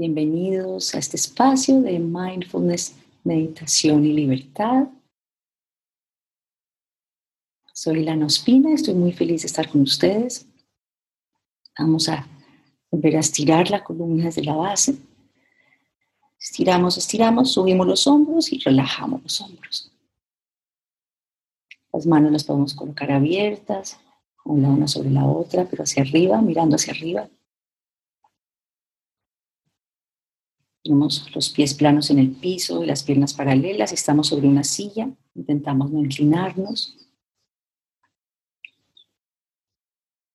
Bienvenidos a este espacio de mindfulness, meditación y libertad. Soy Lana Ospina, estoy muy feliz de estar con ustedes. Vamos a volver a estirar la columna desde la base. Estiramos, estiramos, subimos los hombros y relajamos los hombros. Las manos las podemos colocar abiertas, una, una sobre la otra, pero hacia arriba, mirando hacia arriba. Tenemos los pies planos en el piso y las piernas paralelas. Estamos sobre una silla. Intentamos no inclinarnos.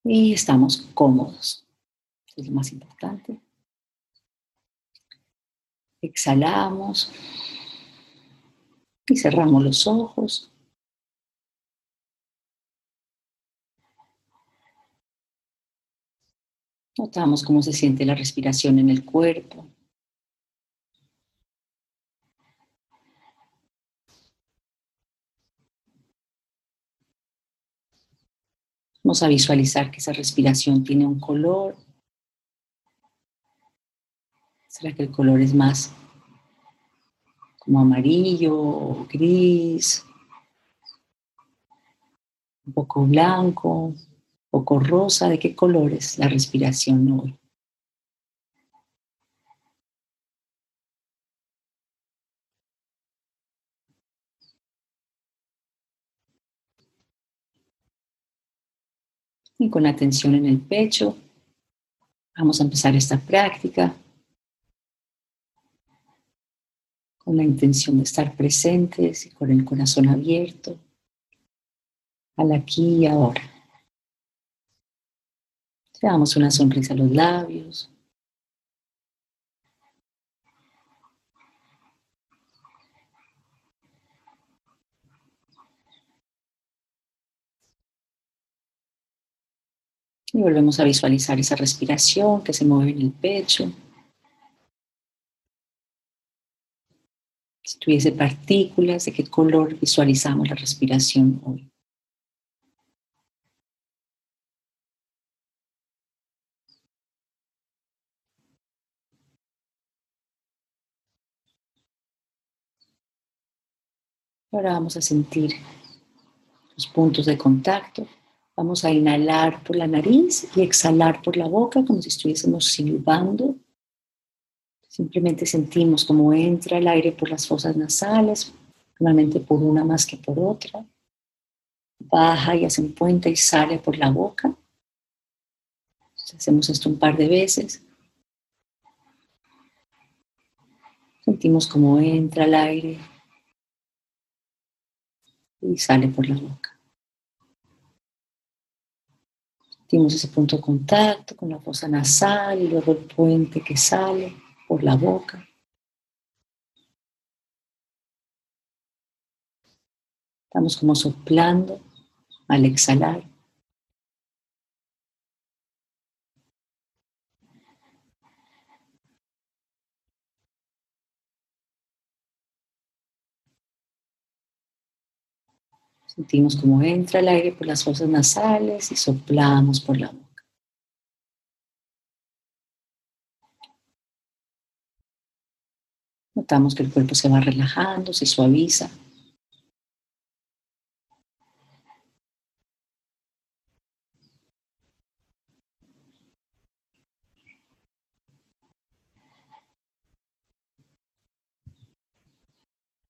Y estamos cómodos. Es lo más importante. Exhalamos y cerramos los ojos. Notamos cómo se siente la respiración en el cuerpo. Vamos a visualizar que esa respiración tiene un color. ¿Será que el color es más como amarillo o gris? Un poco blanco poco rosa, ¿de qué color es la respiración hoy? Y con atención en el pecho, vamos a empezar esta práctica con la intención de estar presentes y con el corazón abierto al aquí y ahora. Le damos una sonrisa a los labios. Y volvemos a visualizar esa respiración que se mueve en el pecho. Si tuviese partículas, ¿de qué color visualizamos la respiración hoy? Ahora vamos a sentir los puntos de contacto. Vamos a inhalar por la nariz y exhalar por la boca como si estuviésemos silbando. Simplemente sentimos cómo entra el aire por las fosas nasales, normalmente por una más que por otra. Baja y hace un puente y sale por la boca. Hacemos esto un par de veces. Sentimos cómo entra el aire y sale por la boca. Sentimos ese punto de contacto con la fosa nasal y luego el puente que sale por la boca. Estamos como soplando al exhalar. Sentimos cómo entra el aire por las fosas nasales y soplamos por la boca. Notamos que el cuerpo se va relajando, se suaviza.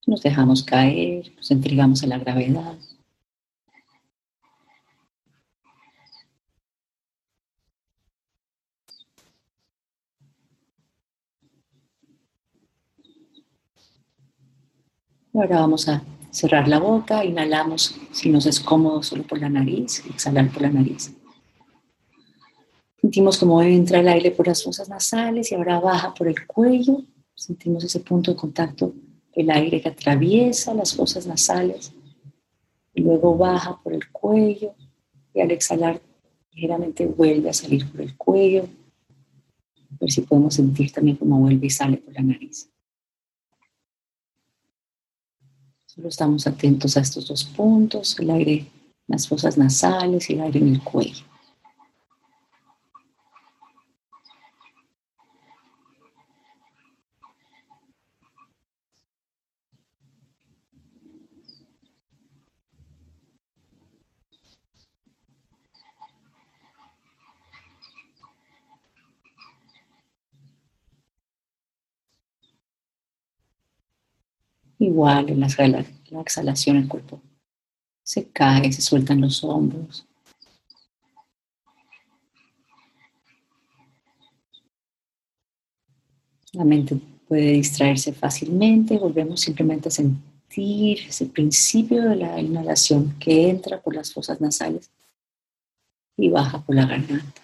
Nos dejamos caer, nos entregamos a la gravedad. Ahora vamos a cerrar la boca, inhalamos si nos es cómodo solo por la nariz, exhalar por la nariz. Sentimos cómo entra el aire por las fosas nasales y ahora baja por el cuello. Sentimos ese punto de contacto, el aire que atraviesa las fosas nasales luego baja por el cuello y al exhalar ligeramente vuelve a salir por el cuello. A ver si podemos sentir también cómo vuelve y sale por la nariz. Solo estamos atentos a estos dos puntos, el aire en las fosas nasales y el aire en el cuello. Igual en la, la exhalación el cuerpo se cae, se sueltan los hombros. La mente puede distraerse fácilmente. Volvemos simplemente a sentir ese principio de la inhalación que entra por las fosas nasales y baja por la garganta.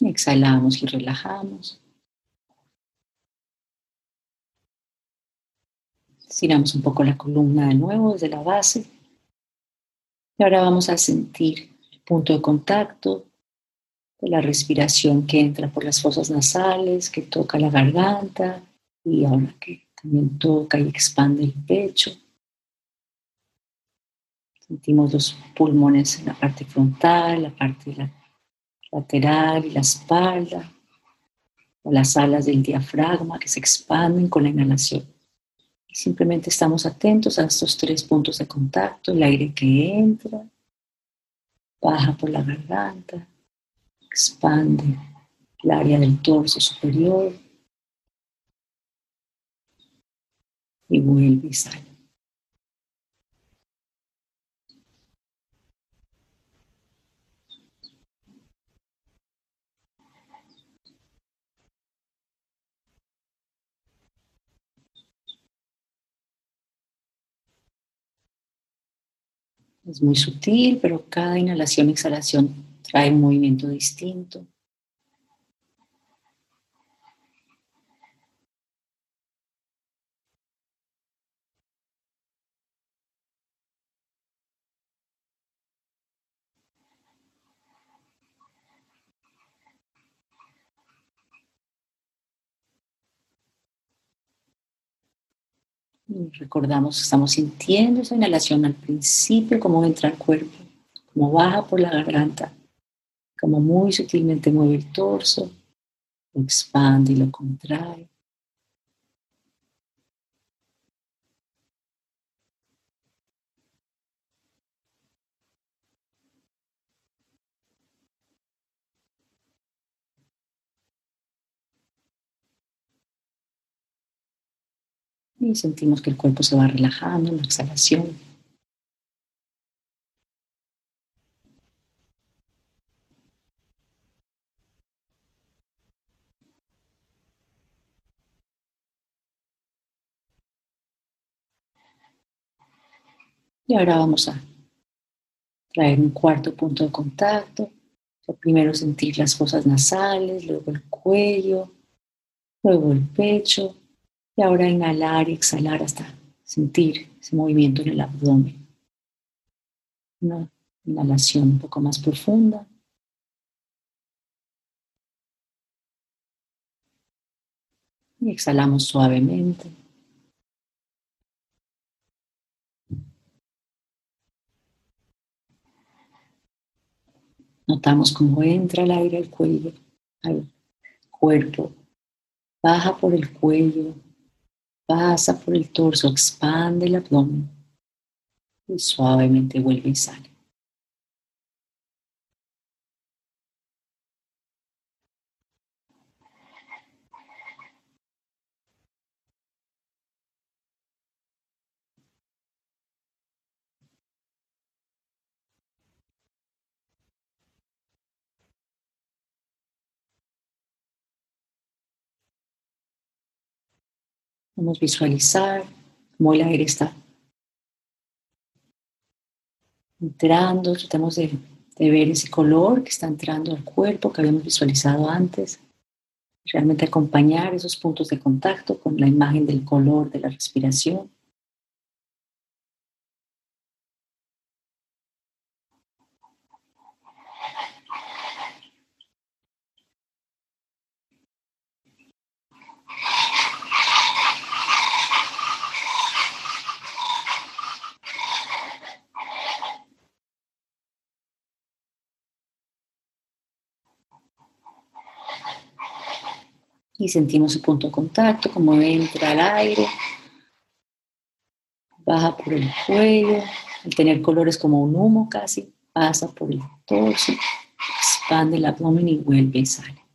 Exhalamos y relajamos. Estiramos un poco la columna de nuevo desde la base. Y ahora vamos a sentir el punto de contacto de la respiración que entra por las fosas nasales, que toca la garganta y ahora que también toca y expande el pecho. Sentimos los pulmones en la parte frontal, la parte de lateral y la espalda, o las alas del diafragma que se expanden con la inhalación. Simplemente estamos atentos a estos tres puntos de contacto, el aire que entra, baja por la garganta, expande el área del torso superior y vuelve y sale. Es muy sutil, pero cada inhalación exhalación trae un movimiento distinto. Recordamos, estamos sintiendo esa inhalación al principio, cómo entra al cuerpo, cómo baja por la garganta, cómo muy sutilmente mueve el torso, lo expande y lo contrae. Y sentimos que el cuerpo se va relajando en la exhalación. Y ahora vamos a traer un cuarto punto de contacto. primero sentir las fosas nasales, luego el cuello, luego el pecho, y ahora inhalar y exhalar hasta sentir ese movimiento en el abdomen. Una inhalación un poco más profunda. Y exhalamos suavemente. Notamos cómo entra el aire al cuello, al cuerpo, baja por el cuello, pasa por el torso, expande el abdomen y suavemente vuelve y sale. Vamos a visualizar cómo el aire está entrando. Tratamos de, de, ver ese color que está entrando al cuerpo que habíamos visualizado antes. Realmente acompañar esos puntos de contacto con la imagen del color de la respiración. Y sentimos el punto de contacto, como entra el aire, baja por el cuello, al tener colores como un humo casi, pasa por el torso, expande el abdomen y vuelve y sale.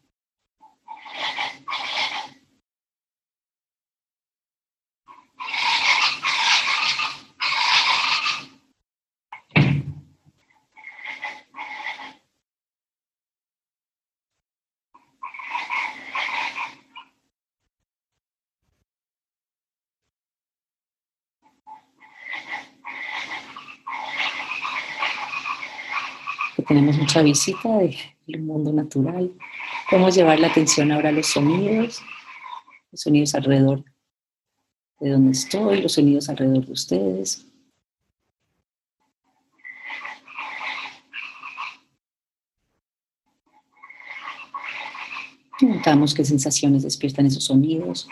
Mucha visita del mundo natural. Podemos llevar la atención ahora a los sonidos, los sonidos alrededor de donde estoy, los sonidos alrededor de ustedes. Notamos qué sensaciones despiertan esos sonidos.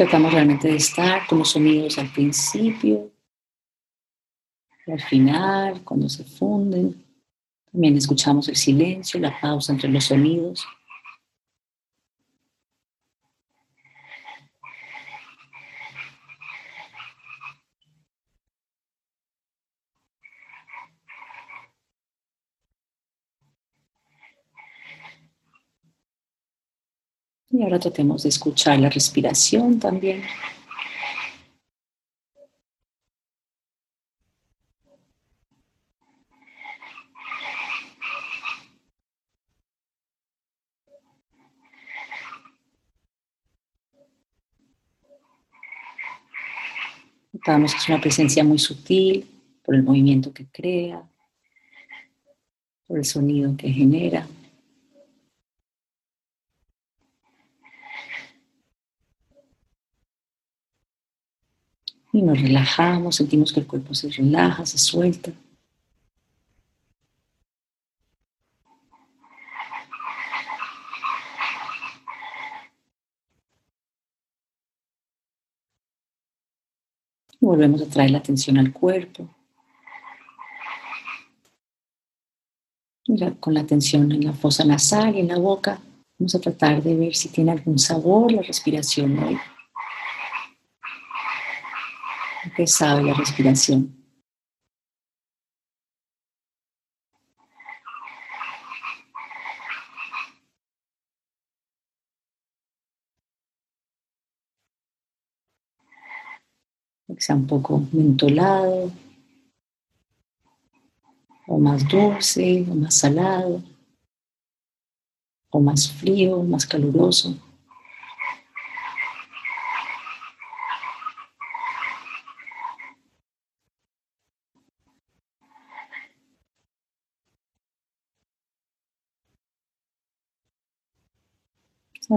Tratamos realmente de estar con los sonidos al principio al final, cuando se funden. También escuchamos el silencio, la pausa entre los sonidos. Y ahora tratemos de escuchar la respiración también. Notamos que es una presencia muy sutil por el movimiento que crea, por el sonido que genera. Y nos relajamos, sentimos que el cuerpo se relaja, se suelta. Volvemos a traer la atención al cuerpo. Con la atención en la fosa nasal y en la boca, vamos a tratar de ver si tiene algún sabor la respiración hoy. Que sabe la respiración. Que sea un poco mentolado, o más dulce, o más salado, o más frío, más caluroso.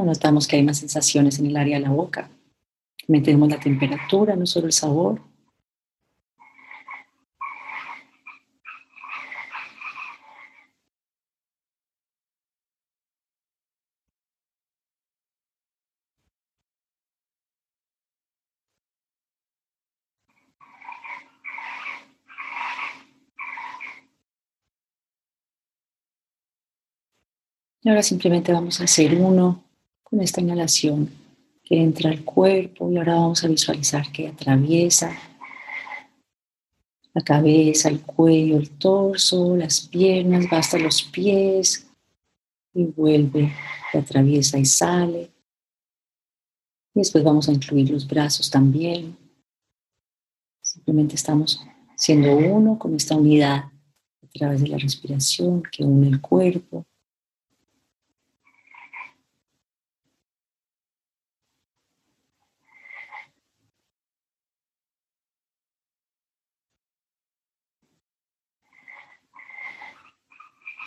Notamos que hay más sensaciones en el área de la boca. Metemos la temperatura, no solo el sabor. Y ahora simplemente vamos a hacer uno con esta inhalación que entra al cuerpo y ahora vamos a visualizar que atraviesa la cabeza, el cuello, el torso, las piernas, va hasta los pies y vuelve, atraviesa y sale. Y después vamos a incluir los brazos también. Simplemente estamos siendo uno con esta unidad a través de la respiración que une el cuerpo.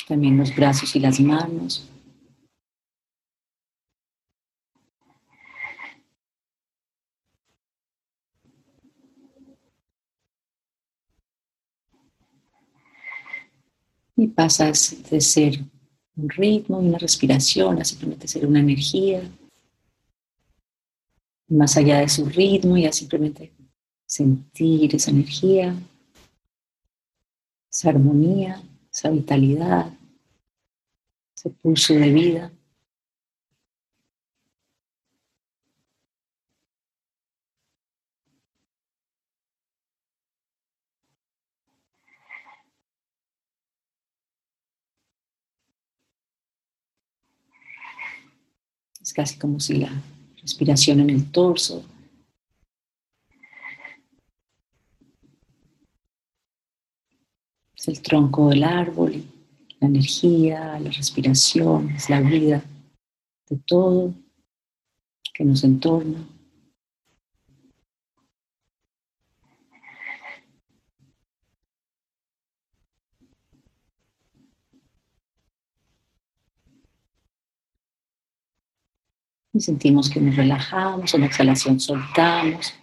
También los brazos y las manos. Y pasas de ser un ritmo y una respiración a simplemente ser una energía. Más allá de su ritmo, ya simplemente sentir esa energía, esa armonía, esa vitalidad, ese pulso de vida. Es casi como si la respiración en el torso es el tronco del árbol, la energía, la respiración, es la vida de todo que nos entorna. Y sentimos que nos relajamos, en la exhalación soltamos.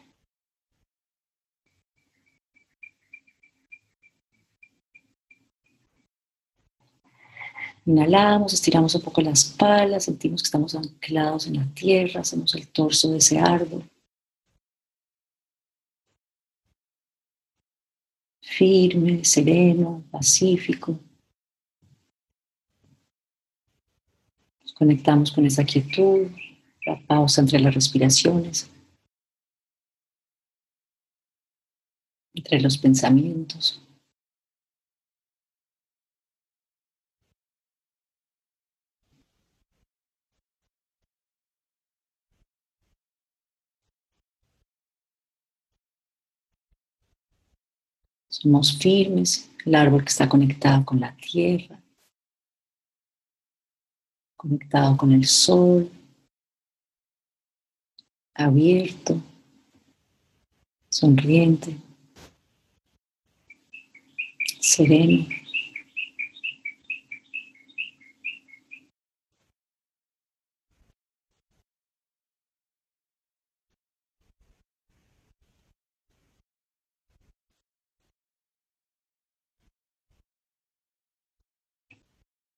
Inhalamos, estiramos un poco la espalda, sentimos que estamos anclados en la tierra, hacemos el torso de ese árbol. Firme, sereno, pacífico. Nos conectamos con esa quietud, la pausa entre las respiraciones, entre los pensamientos. Somos firmes, el árbol que está conectado con la tierra, conectado con el sol, abierto, sonriente, sereno.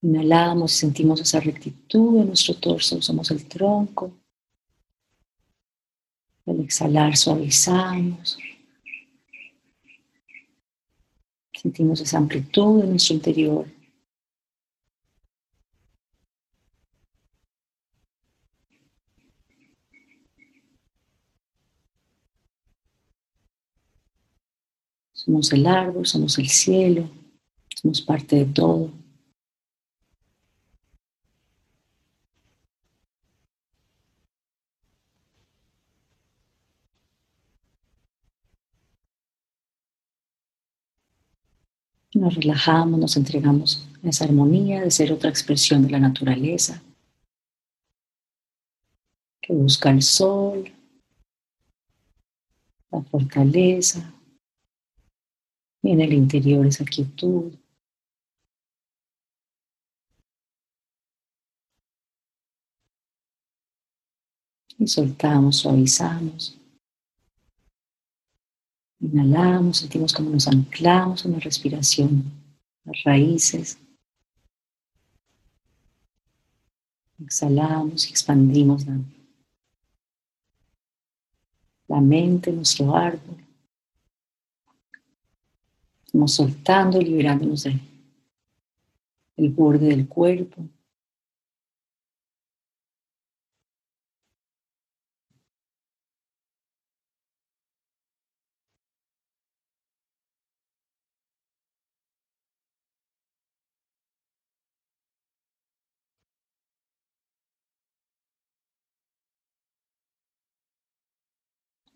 Inhalamos sentimos esa rectitud en nuestro torso, somos el tronco. Al exhalar suavizamos. Sentimos esa amplitud en nuestro interior. Somos el árbol, somos el cielo, somos parte de todo. Nos relajamos, nos entregamos a esa armonía de ser otra expresión de la naturaleza que busca el sol, la fortaleza y en el interior esa quietud. Y soltamos, suavizamos. Inhalamos, sentimos como nos anclamos en la respiración, las raíces. Exhalamos y expandimos la, la mente, nuestro árbol. Estamos soltando y liberándonos del el borde del cuerpo.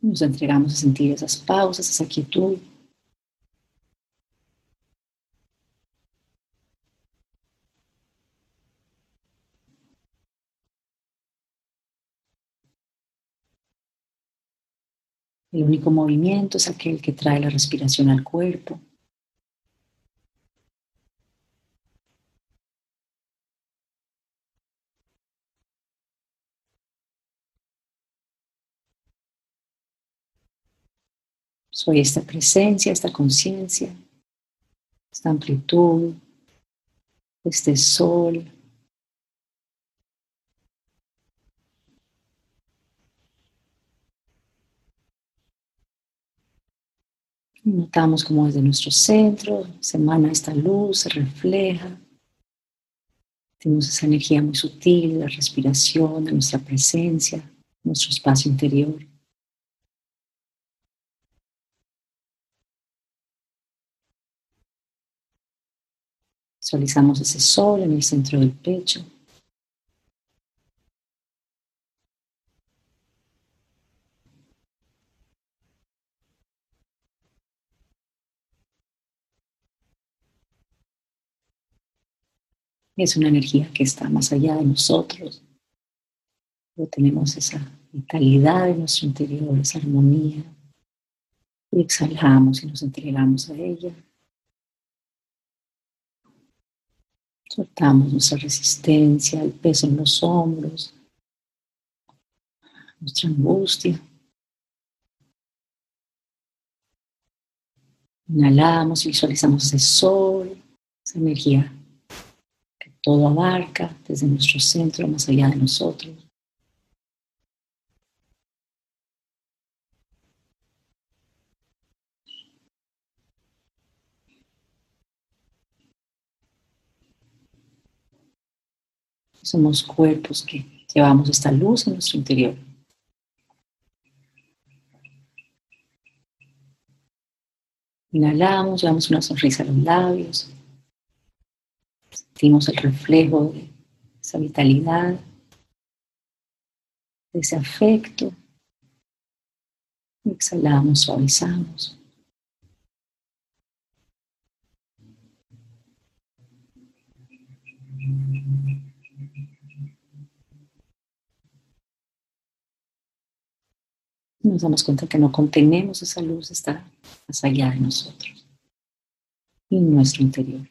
Nos entregamos a sentir esas pausas, esa quietud. El único movimiento es aquel que trae la respiración al cuerpo. Soy esta presencia, esta conciencia, esta amplitud, este sol. Notamos como desde nuestro centro se emana esta luz, se refleja. Tenemos esa energía muy sutil la respiración, de nuestra presencia, nuestro espacio interior. Visualizamos ese sol en el centro del pecho. Es una energía que está más allá de nosotros. tenemos esa vitalidad en nuestro interior, esa armonía. Y exhalamos y nos entregamos a ella. Soltamos nuestra resistencia, el peso en los hombros, nuestra angustia. Inhalamos y visualizamos ese sol, esa energía todo abarca desde nuestro centro más allá de nosotros. Somos cuerpos que llevamos esta luz en nuestro interior. Inhalamos, llevamos una sonrisa a los labios. Sentimos el reflejo de esa vitalidad, de ese afecto. Exhalamos, suavizamos. Nos damos cuenta que no contenemos esa luz, está más allá de nosotros, en nuestro interior.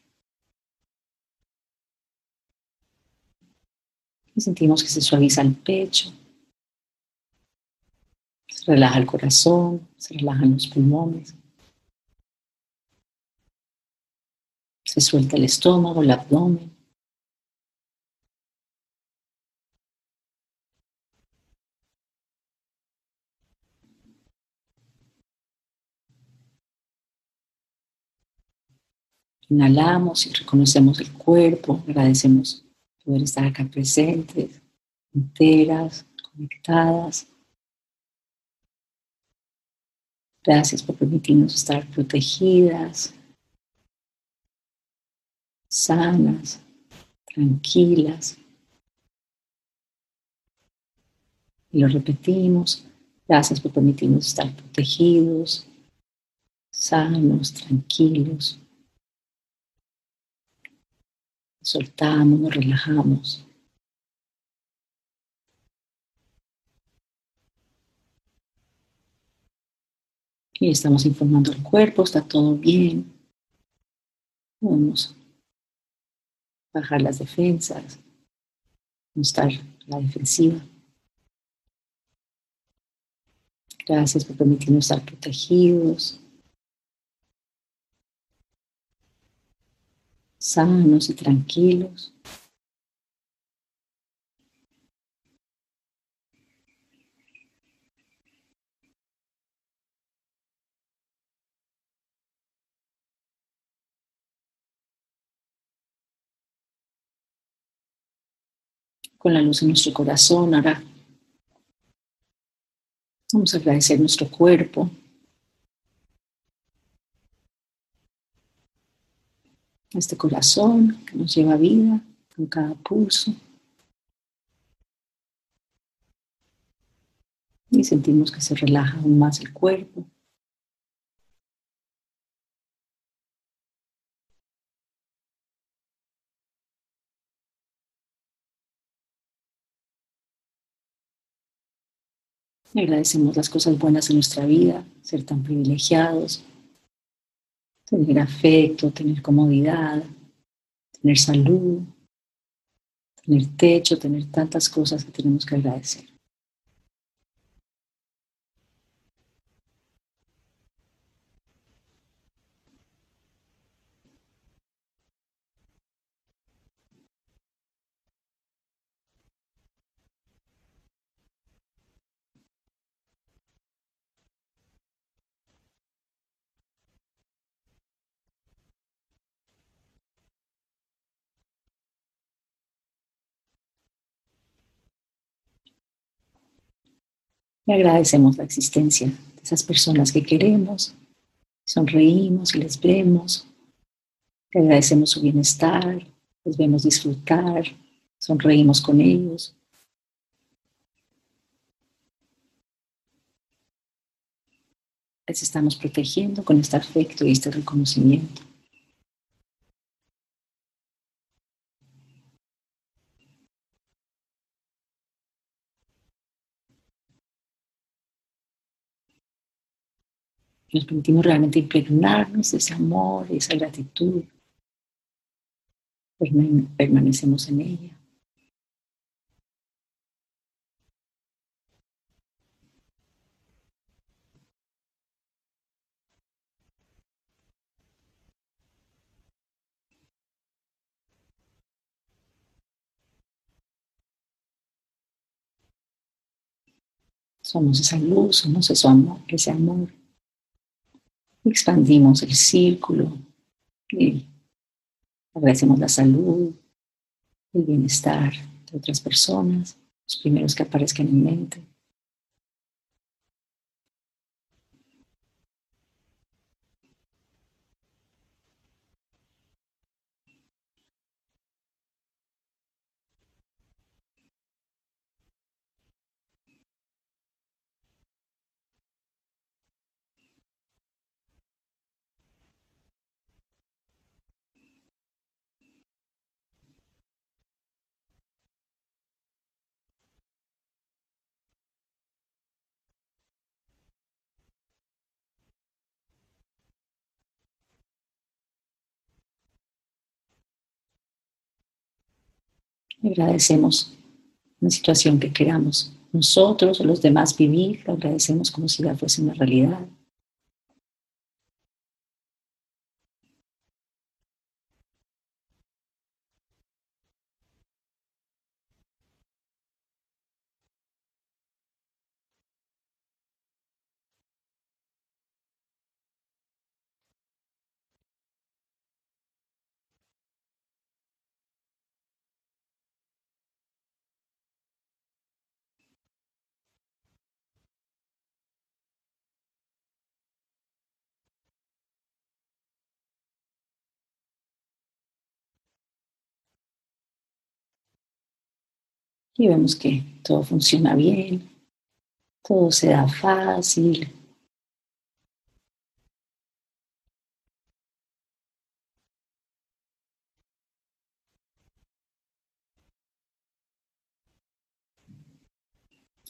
Y sentimos que se suaviza el pecho, se relaja el corazón, se relajan los pulmones, se suelta el estómago, el abdomen. Inhalamos y reconocemos el cuerpo, agradecemos poder estar acá presentes, enteras, conectadas. Gracias por permitirnos estar protegidas, sanas, tranquilas. Y lo repetimos. Gracias por permitirnos estar protegidos, sanos, tranquilos. Soltamos, nos relajamos. Y estamos informando al cuerpo, está todo bien. Vamos a bajar las defensas, no estar la defensiva. Gracias por permitirnos estar protegidos. Sanos y tranquilos. Con la luz en nuestro corazón, ahora vamos a agradecer nuestro cuerpo, este corazón que nos lleva vida con cada pulso. Y sentimos que se relaja aún más el cuerpo. agradecemos las cosas buenas en nuestra vida, ser tan privilegiados, tener afecto, tener comodidad, tener salud, tener techo, tener tantas cosas que tenemos que agradecer. Y agradecemos la existencia de esas personas que queremos, sonreímos y les vemos, le agradecemos su bienestar, les vemos disfrutar, sonreímos con ellos. Les estamos protegiendo con este afecto y este reconocimiento. Nos permitimos realmente impregnarnos de ese amor, y esa gratitud. Permanecemos en ella. Somos esa luz, somos ese amor, ese amor Expandimos el círculo y agradecemos la salud, el bienestar de otras personas, los primeros que aparezcan en mente. Agradecemos una situación que queramos nosotros o los demás vivir, lo agradecemos como si ya fuese una realidad. Y vemos que todo funciona bien, todo se da fácil.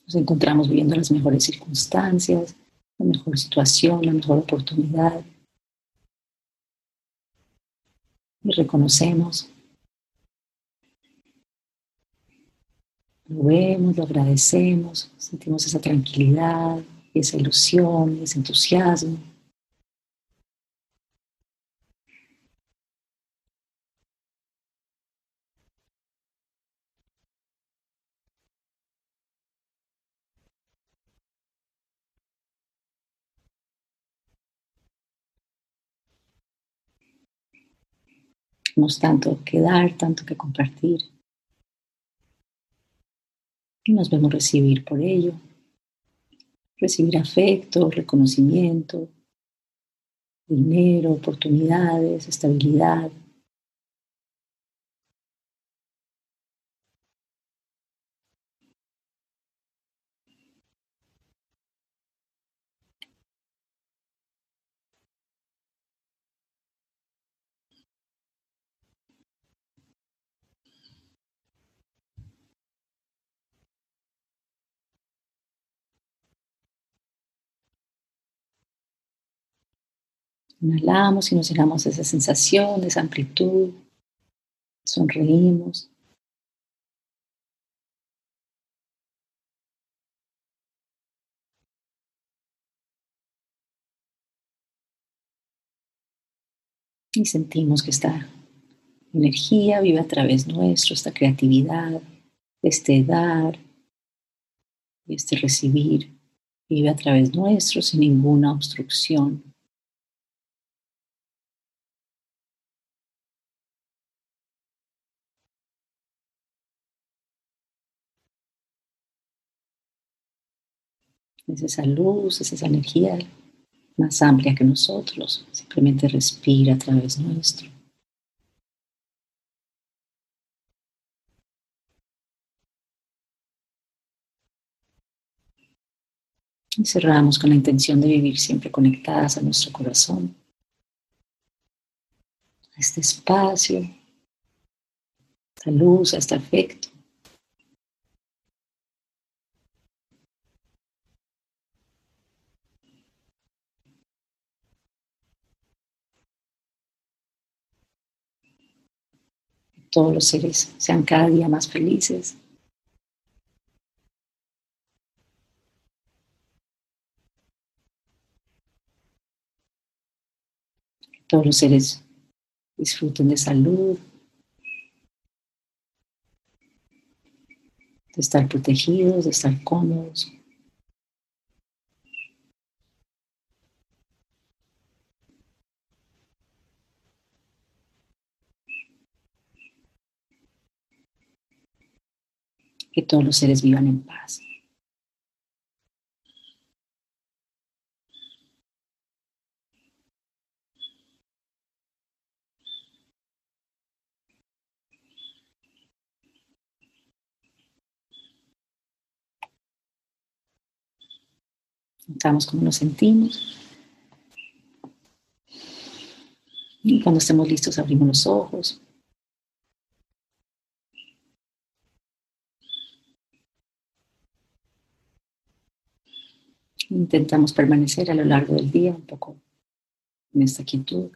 Nos encontramos viviendo las mejores circunstancias, la mejor situación, la mejor oportunidad. Y reconocemos Lo vemos, lo agradecemos, sentimos esa tranquilidad, esa ilusión, ese entusiasmo. Tenemos tanto que dar, tanto que compartir y nos vemos recibir por ello. Recibir afecto, reconocimiento, dinero, oportunidades, estabilidad. Inhalamos y nos llenamos de esa sensación, de esa amplitud. Sonreímos. Y sentimos que esta energía vive a través nuestro, esta creatividad, este dar y este recibir, vive a través nuestro sin ninguna obstrucción. Es esa luz, es esa energía más amplia que nosotros. Simplemente respira a través nuestro. Y cerramos con la intención de vivir siempre conectadas a nuestro corazón, a este espacio, a esta luz, a este afecto. Todos los seres sean cada día más felices. Todos los seres disfruten de salud, de estar protegidos, de estar cómodos. Que todos los seres vivan en paz. Notamos cómo nos sentimos. Y cuando estemos listos abrimos los ojos. Intentamos permanecer a lo largo del día un poco en esta quietud,